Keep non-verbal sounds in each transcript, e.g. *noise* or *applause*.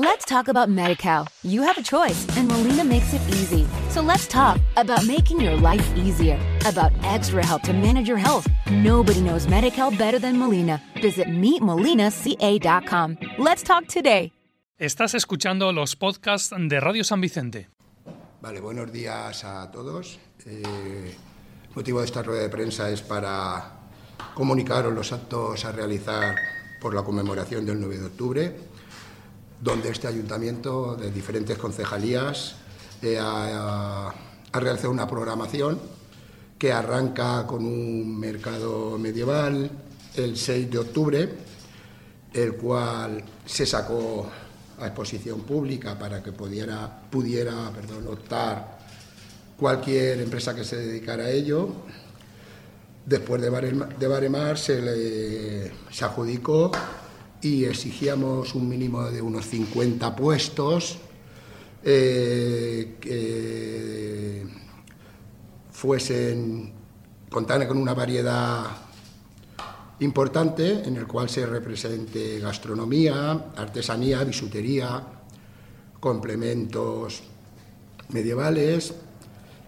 Let's talk about MediCal. You have a choice, and Molina makes it easy. So let's talk about making your life easier, about extra help to manage your health. Nobody knows MediCal better than Molina. Visit meetmolinaca.com. Let's talk today. Estás escuchando los podcasts de Radio San Vicente. Vale, buenos días a todos. Eh, el motivo de esta rueda de prensa es para comunicaros los actos a realizar por la conmemoración del 9 de octubre donde este ayuntamiento de diferentes concejalías eh, ha, realizado una programación que arranca con un mercado medieval el 6 de octubre, el cual se sacó a exposición pública para que pudiera, pudiera optar cualquier empresa que se dedicara a ello. Después de baremar, se, se adjudicó y exigíamos un mínimo de unos 50 puestos eh, que fuesen contaran con una variedad importante en el cual se represente gastronomía, artesanía, bisutería, complementos medievales,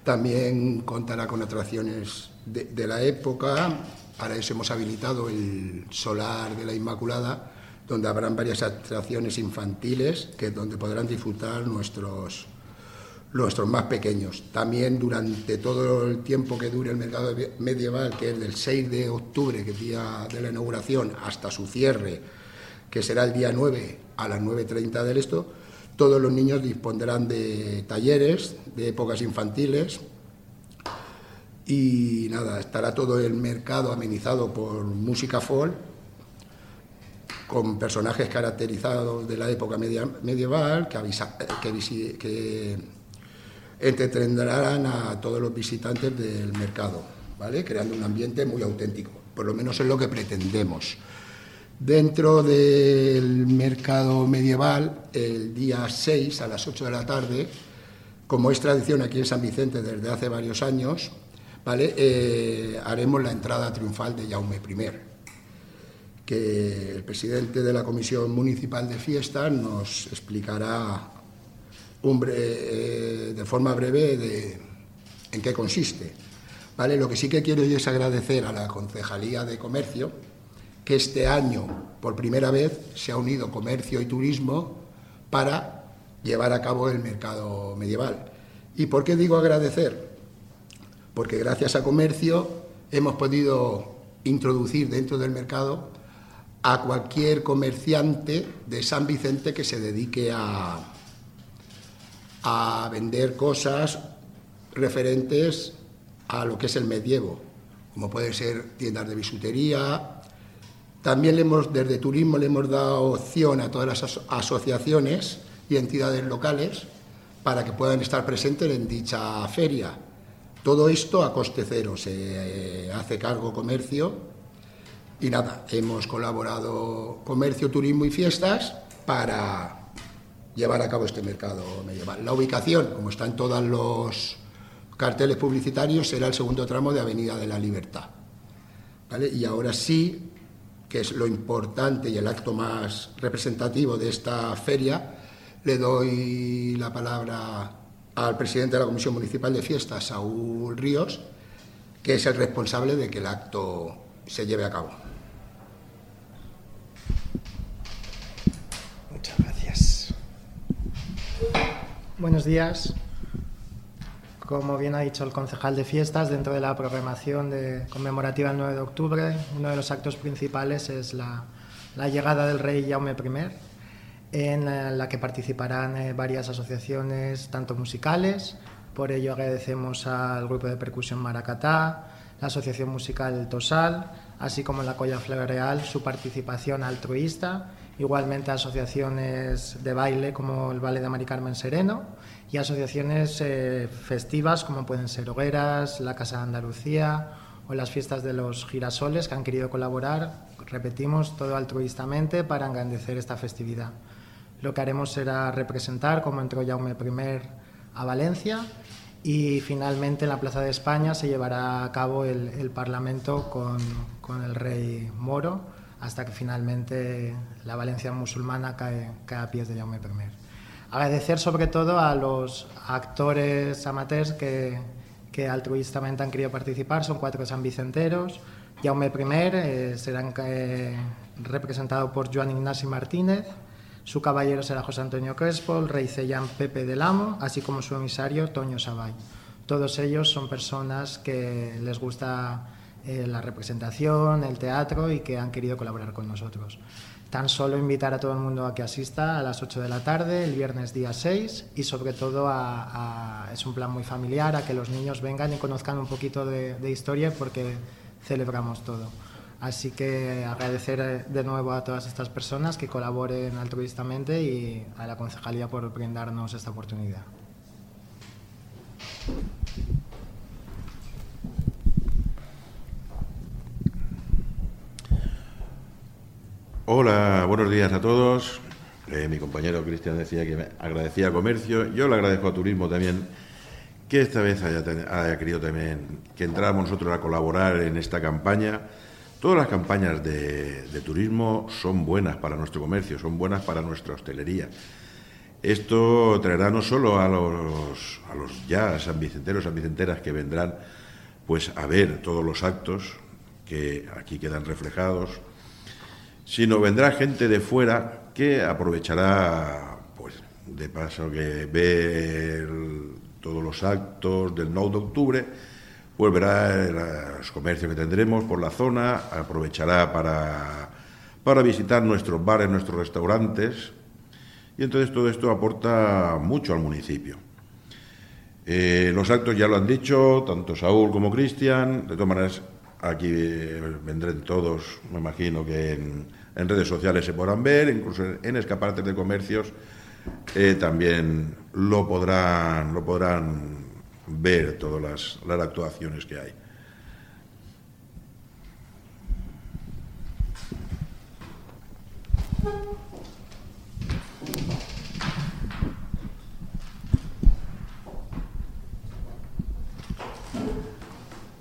también contará con atracciones de, de la época, para eso hemos habilitado el solar de la Inmaculada, donde habrán varias atracciones infantiles que donde podrán disfrutar nuestros nuestros más pequeños. También durante todo el tiempo que dure el mercado medieval, que es del 6 de octubre, que es día de la inauguración, hasta su cierre, que será el día 9 a las 9.30 del esto, todos los niños dispondrán de talleres, de épocas infantiles, y nada, estará todo el mercado amenizado por música folk con personajes caracterizados de la época medieval que, entretendrán a todos los visitantes del mercado, ¿vale? creando un ambiente muy auténtico, por lo menos es lo que pretendemos. Dentro del mercado medieval, el día 6 a las 8 de la tarde, como es tradición aquí en San Vicente desde hace varios años, ¿vale? Eh, haremos la entrada triunfal de Jaume I que el presidente de la Comisión Municipal de Fiestas nos explicará eh, de forma breve de, en qué consiste. ¿Vale? Lo que sí que quiero es agradecer a la Concejalía de Comercio que este año, por primera vez, se ha unido comercio y turismo para llevar a cabo el mercado medieval. ¿Y por qué digo agradecer? Porque gracias a comercio hemos podido introducir dentro del mercado a cualquier comerciante de San Vicente que se dedique a, a vender cosas referentes a lo que es el medievo, como puede ser tiendas de bisutería. También le hemos, desde turismo le hemos dado opción a todas las asociaciones y entidades locales para que puedan estar presentes en dicha feria. Todo esto a coste cero, se eh, hace cargo comercio y nada, hemos colaborado comercio, turismo y fiestas para llevar a cabo este mercado medieval. La ubicación, como está en todos los carteles publicitarios, será el segundo tramo de Avenida de la Libertad. Y ahora sí, que es lo importante y el acto más representativo de esta feria, le doy la palabra al presidente de la Comisión Municipal de Fiestas, Saúl Ríos, que es el responsable de que el acto se lleve a cabo. Buenos días. Como bien ha dicho el concejal de fiestas, dentro de la programación de conmemorativa del 9 de octubre, uno de los actos principales es la, llegada del rey Jaume I, en la que participarán eh, varias asociaciones, tanto musicales, por ello agradecemos al grupo de percusión Maracatá, la Asociación Musical Tosal, así como la Colla Real, su participación altruista igualmente asociaciones de baile como el Ballet de Mari Carmen Sereno y asociaciones eh, festivas como pueden ser Hogueras, la Casa de Andalucía o las fiestas de los girasoles que han querido colaborar, repetimos, todo altruistamente para engrandecer esta festividad. Lo que haremos será representar como entró Jaume I a Valencia y finalmente en la Plaza de España se llevará a cabo el, Parlamento con, con el rey Moro hasta que finalmente la Valencia musulmana cae, cae a pies de Jaume I. Agradecer sobre todo a los actores amateurs que, que altruistamente han querido participar, son cuatro sanvicenteros. Jaume I eh, será eh, representado por Joan Ignasi Martínez, su caballero será José Antonio Crespo, el rey Cellán Pepe del Amo, así como su emisario Toño Sabay. Todos ellos son personas que les gusta eh, la representación, el teatro y que han querido colaborar con nosotros. Tan solo invitar a todo el mundo a que asista a las 8 de la tarde, el viernes día 6, y sobre todo a, es un plan muy familiar, a que los niños vengan y conozcan un poquito de, de historia porque celebramos todo. Así que agradecer eh, de nuevo a todas estas personas que colaboren altruistamente y a la concejalía por brindarnos esta oportunidad. Hola, buenos días a todos. Eh, mi compañero Cristian decía que me agradecía Comercio. Yo le agradezco a Turismo también que esta vez haya, haya querido también que entráramos nosotros a colaborar en esta campaña. Todas las campañas de, turismo son buenas para nuestro comercio, son buenas para nuestra hostelería. Esto traerá no solo a los, a los ya sanvicenteros, sanvicenteras que vendrán pues a ver todos los actos que aquí quedan reflejados, sino vendrá gente de fuera que aprovechará, pues, de paso que ve todos los actos del 9 de octubre, pues verá los comercios que tendremos por la zona, aprovechará para, para visitar nuestros bares, nuestros restaurantes, y entonces todo esto aporta mucho al municipio. Eh, los actos ya lo han dicho, tanto Saúl como Cristian, de todas maneras aquí vendrán todos, me imagino que en, en redes sociales se podrán ver, incluso en escaparates de comercios eh, también lo podrán, lo podrán ver todas las, las actuaciones que hay.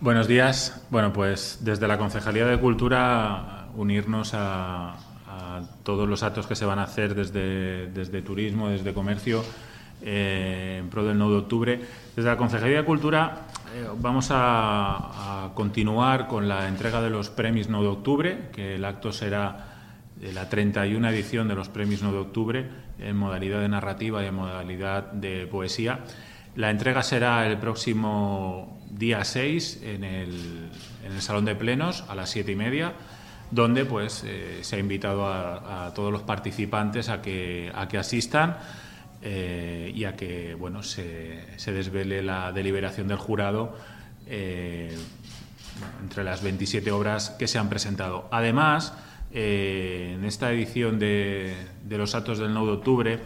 Buenos días. Bueno, pues desde la Concejalía de Cultura unirnos a, todos los actos que se van a hacer desde, desde turismo, desde comercio, eh, en pro del 9 de octubre. Desde la Consejería de Cultura eh, vamos a, continuar con la entrega de los premios 9 de octubre, que el acto será la 31 edición de los premios 9 de octubre en modalidad de narrativa y en modalidad de poesía. La entrega será el próximo día 6 en el, en el Salón de Plenos a las 7 y media donde pues eh, se ha invitado a, todos los participantes a que, a que asistan eh, y a que bueno se, se, desvele la deliberación del jurado eh, entre las 27 obras que se han presentado. Además, en esta edición de, de los actos del 9 de octubre,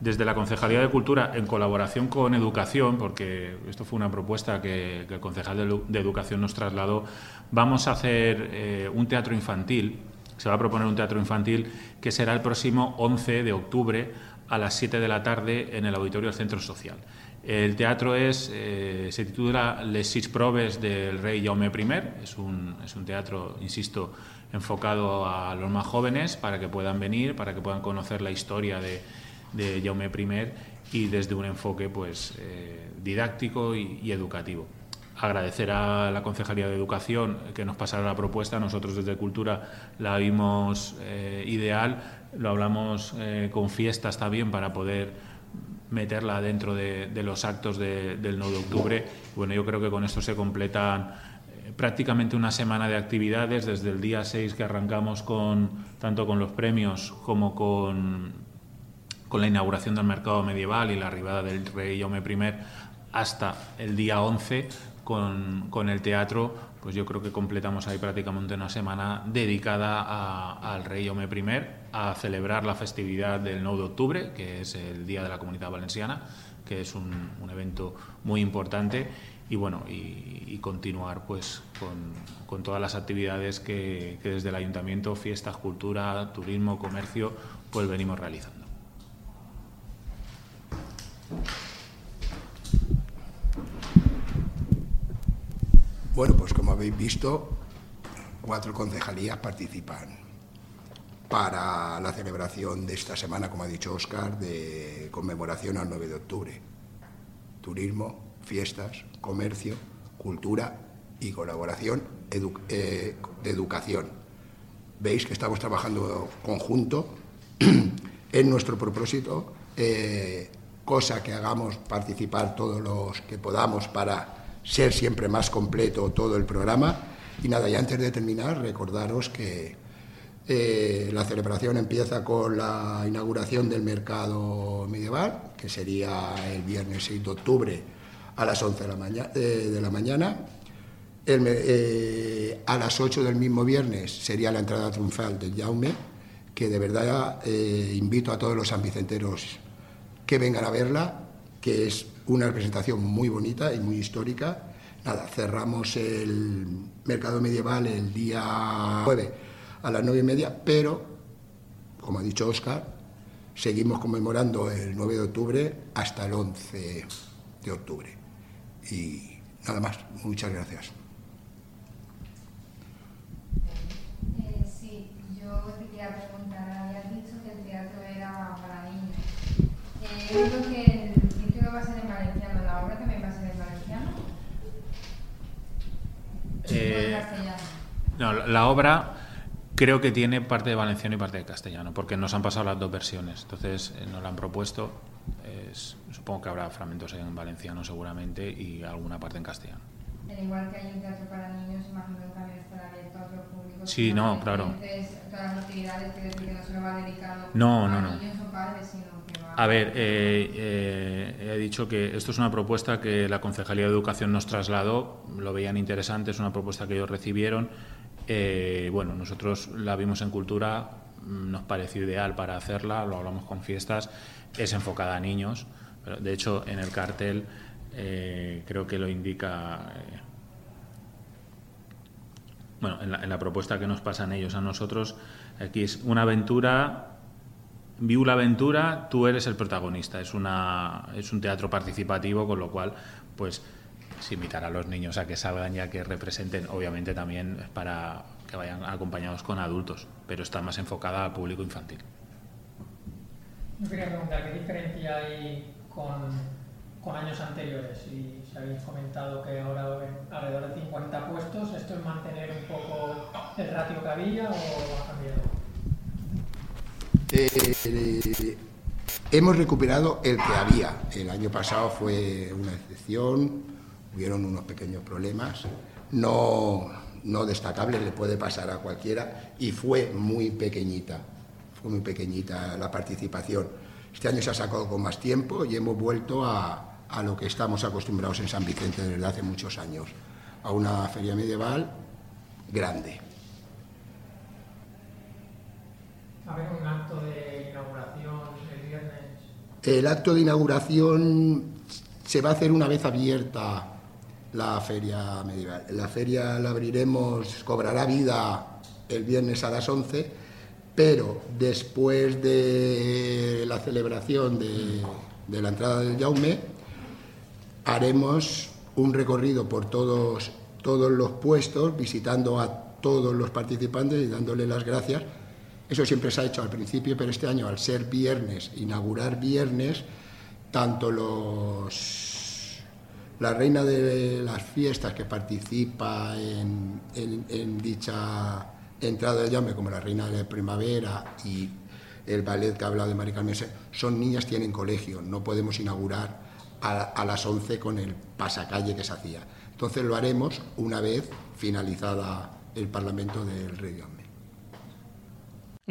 desde la Concejalía de Cultura, en colaboración con Educación, porque esto fue una propuesta que, el concejal de, Educación nos trasladó, vamos a hacer eh, un teatro infantil, se va a proponer un teatro infantil que será el próximo 11 de octubre a las 7 de la tarde en el auditorio del Centro Social. El teatro es, eh, se titula Les Six Proves del Rey Jaume I. Es un, es un teatro, insisto, enfocado a los más jóvenes para que puedan venir, para que puedan conocer la historia de, de Jaume I y desde un enfoque pues, eh, didáctico y, educativo. Agradecer a la Concejalía de Educación que nos pasara la propuesta. Nosotros desde Cultura la vimos eh, ideal. Lo hablamos eh, con fiestas también para poder meterla dentro de, los actos del 9 de octubre. Bueno, yo creo que con esto se completan prácticamente una semana de actividades desde el día 6 que arrancamos con tanto con los premios como con con la inauguración del mercado medieval y la arribada del rey Jaume I hasta el día 11 con, el teatro, pues yo creo que completamos ahí prácticamente una semana dedicada al rey Jaume I, a celebrar la festividad del 9 de octubre, que es el Día de la Comunidad Valenciana, que es un, evento muy importante, y bueno, y, continuar pues con, con, todas las actividades que, que desde el Ayuntamiento, fiestas, cultura, turismo, comercio, pues venimos realizando. Bueno, pues como habéis visto, cuatro concejalías participan para la celebración de esta semana, como ha dicho Oscar, de conmemoración al 9 de octubre. Turismo, fiestas, comercio, cultura y colaboración eh, de educación. Veis que estamos trabajando conjunto *clears throat* en nuestro propósito, eh, cosa que hagamos participar todos los que podamos para ser siempre más completo todo el programa. Y nada, y antes de terminar, recordaros que eh, la celebración empieza con la inauguración del mercado medieval, que sería el viernes 6 de octubre a las 11 de la, mañana. de la mañana. Eh, a las 8 del mismo viernes sería la entrada triunfal del Jaume, que de verdad eh, invito a todos los sanvicenteros que vengan a verla, que es una representación muy bonita y muy histórica. Nada, cerramos el mercado medieval el día 9 a las nueve y media, pero, como ha dicho Oscar, seguimos conmemorando el 9 de octubre hasta el 11 de octubre. Y nada más, muchas gracias. Eh, sí, yo te quería preguntar, habías dicho que el teatro era para niños. Eh, creo que el título va a ser en valenciano, ¿la obra también va a ser en valenciano? Eh? No, la obra Creo que tiene parte de valenciano y parte de castellano, porque nos han pasado las dos versiones. Entonces eh, nos la han propuesto. supongo que habrá fragmentos en valenciano seguramente y alguna parte en castellano. Pero igual que hay un teatro para niños, imagino que también estará abierto a otro público. Sí, no, claro. Todas las actividades, que no solo va dedicado no, a no, no. niños o padres, sino. A ver, eh, eh, he dicho que esto es una propuesta que la Concejalía de Educación nos trasladó, lo veían interesante, es una propuesta que ellos recibieron. Eh, bueno, nosotros la vimos en cultura, mm, nos pareció ideal para hacerla, lo hablamos con fiestas, es enfocada a niños, de hecho en el cartel creo que lo indica, bueno, en la, propuesta que nos pasan ellos a nosotros, aquí es una aventura, viu la aventura, tú eres el protagonista, es, una, es un teatro participativo, con lo cual, pues invitar a los niños a que salgan y a que representen, obviamente también para que vayan acompañados con adultos, pero está más enfocada al público infantil. Yo quería preguntar qué diferencia hay con, años anteriores. Y si habéis comentado que ahora alrededor de 50 puestos, ¿esto es mantener un poco el ratio que había o ha cambiado? Eh, hemos recuperado el que había. El año pasado fue una excepción hubieron unos pequeños problemas, no, no destacables, le puede pasar a cualquiera, y fue muy pequeñita, fue muy pequeñita la participación. Este año se ha sacado con más tiempo y hemos vuelto a, a lo que estamos acostumbrados en San Vicente desde hace muchos años, a una feria medieval grande. ¿Haber un acto de inauguración el viernes? El acto de inauguración se va a hacer una vez abierta la feria medieval. La feria la abriremos, cobrará vida el viernes a las 11, pero después de la celebración de, la entrada del Jaume, haremos un recorrido por todos, todos los puestos, visitando a todos los participantes y dándole las gracias. Eso siempre se ha hecho al principio, pero este año, al ser viernes, inaugurar viernes, tanto los la reina de las fiestas que participa en, dicha entrada del llame, como la reina de primavera y el ballet que ha hablado de Mari Carmen, son niñas, tienen colegio, no podemos inaugurar a, las 11 con el pasacalle que se hacía. Entonces lo haremos una vez finalizada el Parlamento del Rey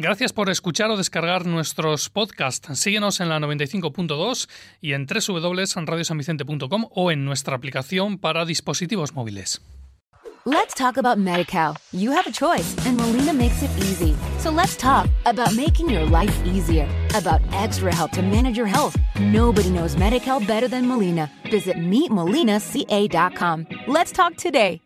Gracias por escuchar o descargar nuestros podcasts. Síguenos en la 95.2 y en www.radiosanvicente.com o en nuestra aplicación para dispositivos móviles. Let's talk about MediCal. You have a choice and Molina makes it easy. So let's talk about making your life easier, about extra help to manage your health. Nobody knows MediCal better than Molina. Visit meetmolinaca.com. Let's talk today.